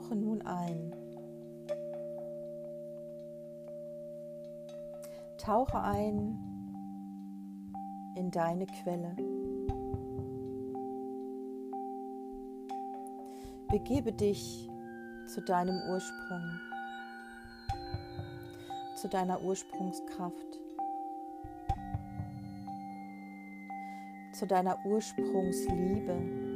tauche nun ein. Tauche ein in deine Quelle. Begebe dich zu deinem Ursprung, zu deiner Ursprungskraft, zu deiner Ursprungsliebe.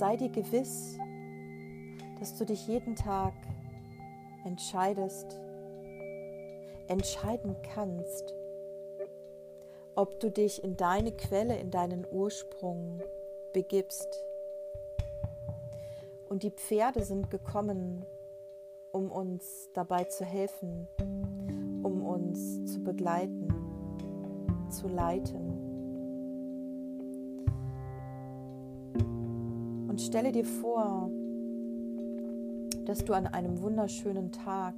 Sei dir gewiss, dass du dich jeden Tag entscheidest, entscheiden kannst, ob du dich in deine Quelle, in deinen Ursprung begibst. Und die Pferde sind gekommen, um uns dabei zu helfen, um uns zu begleiten, zu leiten. Stelle dir vor, dass du an einem wunderschönen Tag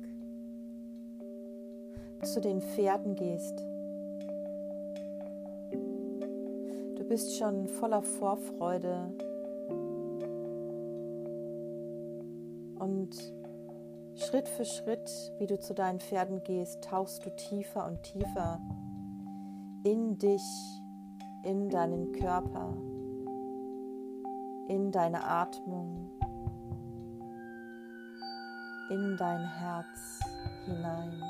zu den Pferden gehst. Du bist schon voller Vorfreude und Schritt für Schritt, wie du zu deinen Pferden gehst, tauchst du tiefer und tiefer in dich, in deinen Körper, in deine Atmung in dein Herz hinein.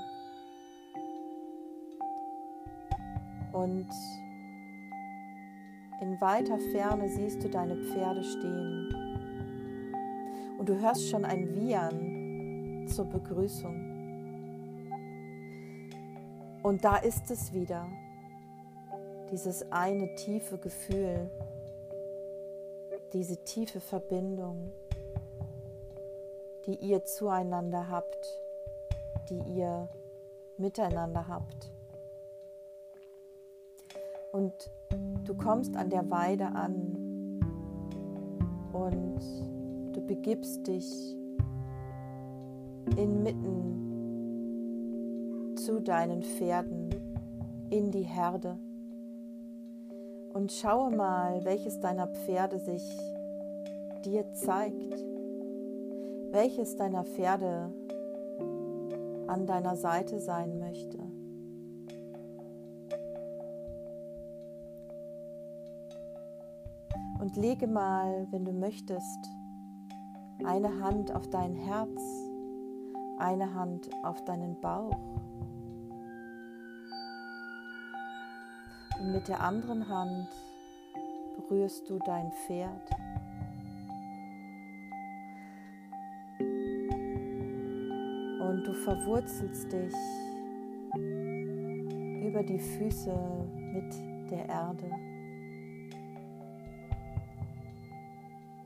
Und in weiter Ferne siehst du deine Pferde stehen. Und du hörst schon ein Wiehern zur Begrüßung. Und da ist es wieder, dieses eine tiefe Gefühl, diese tiefe Verbindung die ihr zueinander habt, die ihr miteinander habt. Und du kommst an der Weide an und du begibst dich inmitten zu deinen Pferden in die Herde und schaue mal, welches deiner Pferde sich dir zeigt welches deiner Pferde an deiner Seite sein möchte. Und lege mal, wenn du möchtest, eine Hand auf dein Herz, eine Hand auf deinen Bauch. Und mit der anderen Hand berührst du dein Pferd. und du verwurzelst dich über die Füße mit der Erde.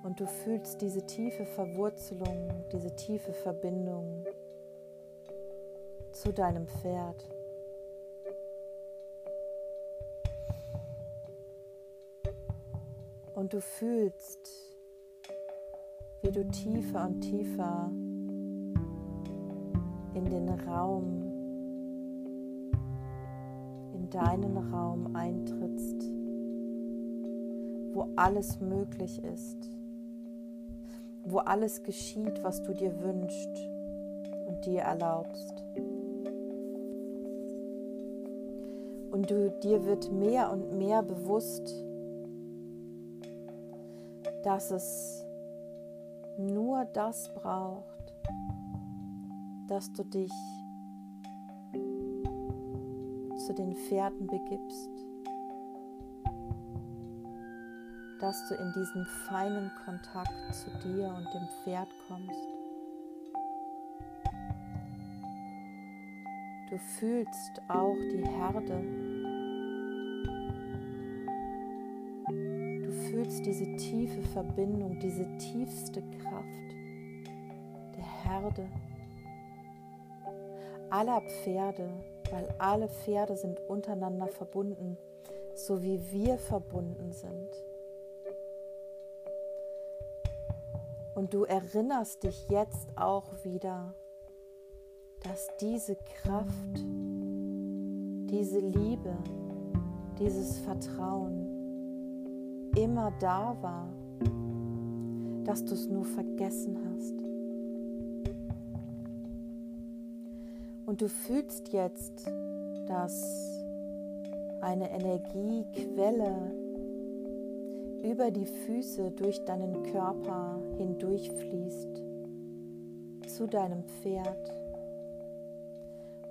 Und du fühlst diese tiefe Verwurzelung, diese tiefe Verbindung zu deinem Pferd. Und du fühlst, wie du tiefer und tiefer in den Raum, in deinen Raum eintrittst, wo alles möglich ist, wo alles geschieht, was du dir wünschst und dir erlaubst. Und du, dir wird mehr und mehr bewusst, dass es nur das braucht, dass du dich zu den Pferden begibst, dass du in diesen feinen Kontakt zu dir und dem Pferd kommst. Du fühlst auch die Herde. Fühlst diese tiefe Verbindung, diese tiefste Kraft der Herde aller Pferde, weil alle Pferde sind untereinander verbunden, so wie wir verbunden sind. Und du erinnerst dich jetzt auch wieder, dass diese Kraft, diese Liebe, dieses Vertrauen immer da war, dass du es nur vergessen hast. Und du fühlst jetzt, dass eine Energiequelle über die Füße durch deinen Körper hindurchfließt zu deinem Pferd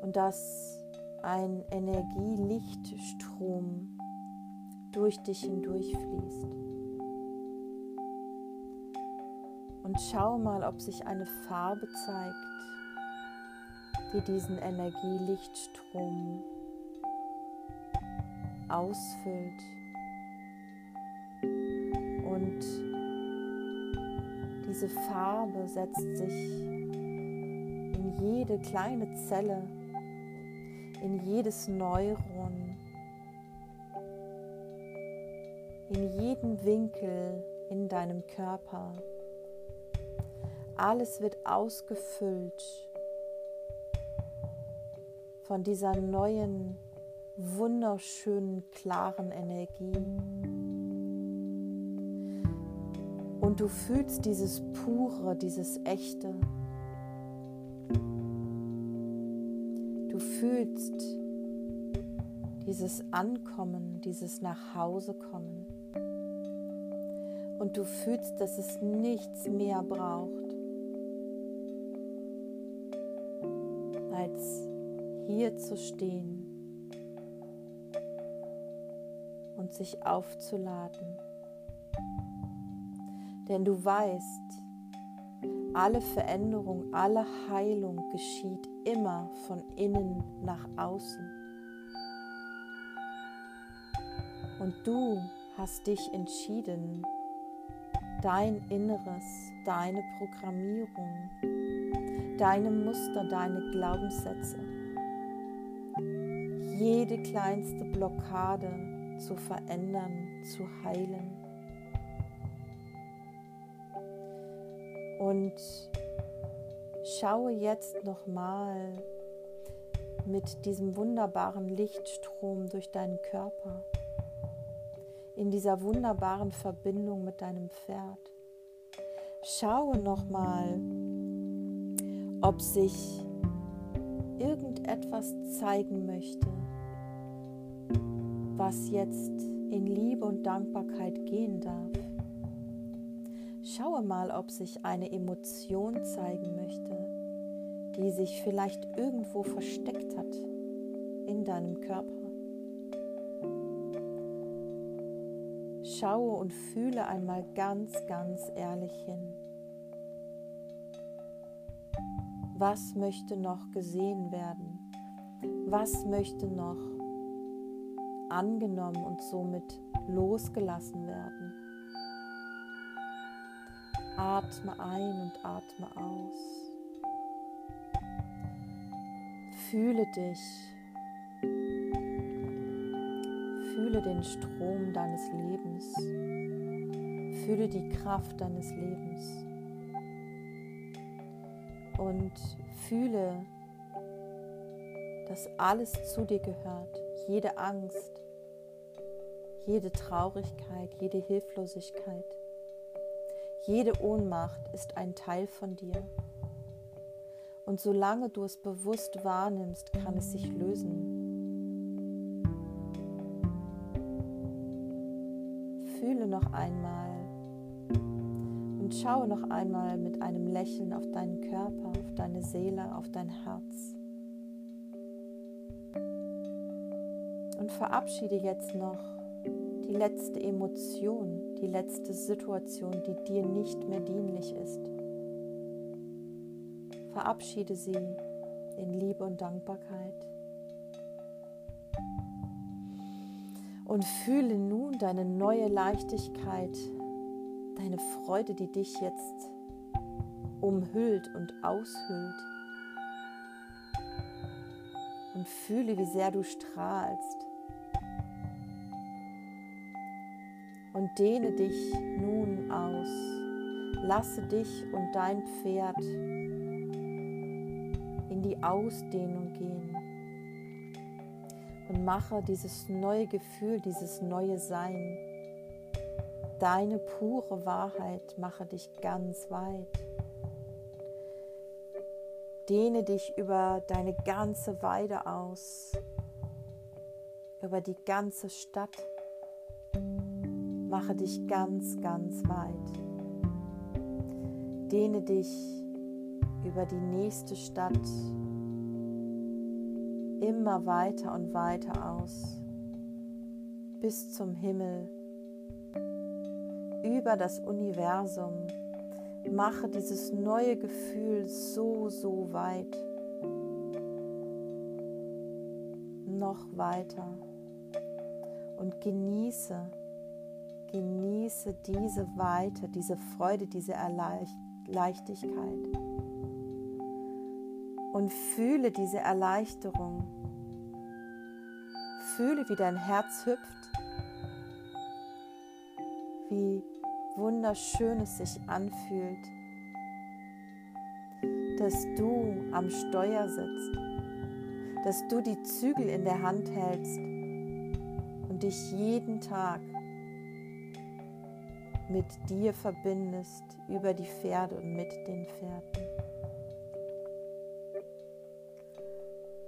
und dass ein Energielichtstrom durch dich hindurchfließt. Und schau mal, ob sich eine Farbe zeigt, die diesen Energielichtstrom ausfüllt. Und diese Farbe setzt sich in jede kleine Zelle, in jedes Neuron, in jeden Winkel in deinem Körper. Alles wird ausgefüllt von dieser neuen, wunderschönen, klaren Energie. Und du fühlst dieses pure, dieses echte. Du fühlst dieses Ankommen, dieses Nachhausekommen. Und du fühlst, dass es nichts mehr braucht, als hier zu stehen und sich aufzuladen. Denn du weißt, alle Veränderung, alle Heilung geschieht immer von innen nach außen. Und du hast dich entschieden, dein Inneres, deine Programmierung, deine Muster, deine Glaubenssätze, jede kleinste Blockade zu verändern, zu heilen. Und schaue jetzt nochmal mit diesem wunderbaren Lichtstrom durch deinen Körper, in dieser wunderbaren Verbindung mit deinem Pferd. Schaue nochmal, ob sich irgendetwas zeigen möchte, was jetzt in Liebe und Dankbarkeit gehen darf. Schaue mal, ob sich eine Emotion zeigen möchte, die sich vielleicht irgendwo versteckt hat in deinem Körper. Schaue und fühle einmal ganz, ganz ehrlich hin. Was möchte noch gesehen werden? Was möchte noch angenommen und somit losgelassen werden? Atme ein und atme aus. Fühle dich. Fühle den Strom deines Lebens. Fühle die Kraft deines Lebens. Und fühle, dass alles zu dir gehört. Jede Angst, jede Traurigkeit, jede Hilflosigkeit jede Ohnmacht ist ein Teil von dir. Und solange du es bewusst wahrnimmst, kann es sich lösen. Einmal und schaue noch einmal mit einem Lächeln auf deinen Körper, auf deine Seele, auf dein Herz. Und verabschiede jetzt noch die letzte Emotion, die letzte Situation, die dir nicht mehr dienlich ist. Verabschiede sie in Liebe und Dankbarkeit. Und fühle nun deine neue Leichtigkeit, deine Freude, die dich jetzt umhüllt und aushüllt. Und fühle, wie sehr du strahlst und dehne dich nun aus. Lasse dich und dein Pferd in die Ausdehnung gehen und mache dieses neue Gefühl, dieses neue Sein Deine pure Wahrheit mache dich ganz weit. Dehne dich über deine ganze Weide aus, über die ganze Stadt. Mache dich ganz, ganz weit. Dehne dich über die nächste Stadt immer weiter und weiter aus, bis zum Himmel, über das Universum. Mache dieses neue Gefühl so, so weit. Noch weiter. Und genieße, genieße diese Weite, diese Freude, diese Leichtigkeit. Und fühle diese Erleichterung. Fühle, wie dein Herz hüpft, wie wunderschön es sich anfühlt, dass du am Steuer sitzt, dass du die Zügel in der Hand hältst und dich jeden Tag mit dir verbindest über die Pferde und mit den Pferden.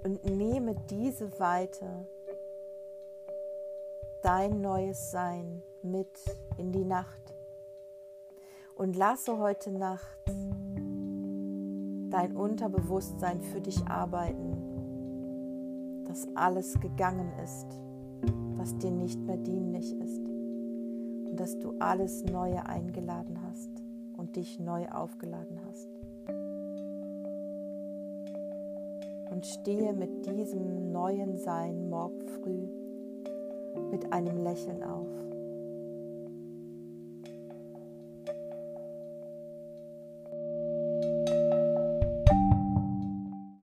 Und nehme diese Weite, dein neues Sein mit in die Nacht und lasse heute Nacht dein Unterbewusstsein für dich arbeiten, dass alles gegangen ist, was dir nicht mehr dienlich ist und dass du alles Neue eingeladen hast und dich neu aufgeladen hast. Und stehe mit diesem neuen Sein morgen früh mit einem Lächeln auf.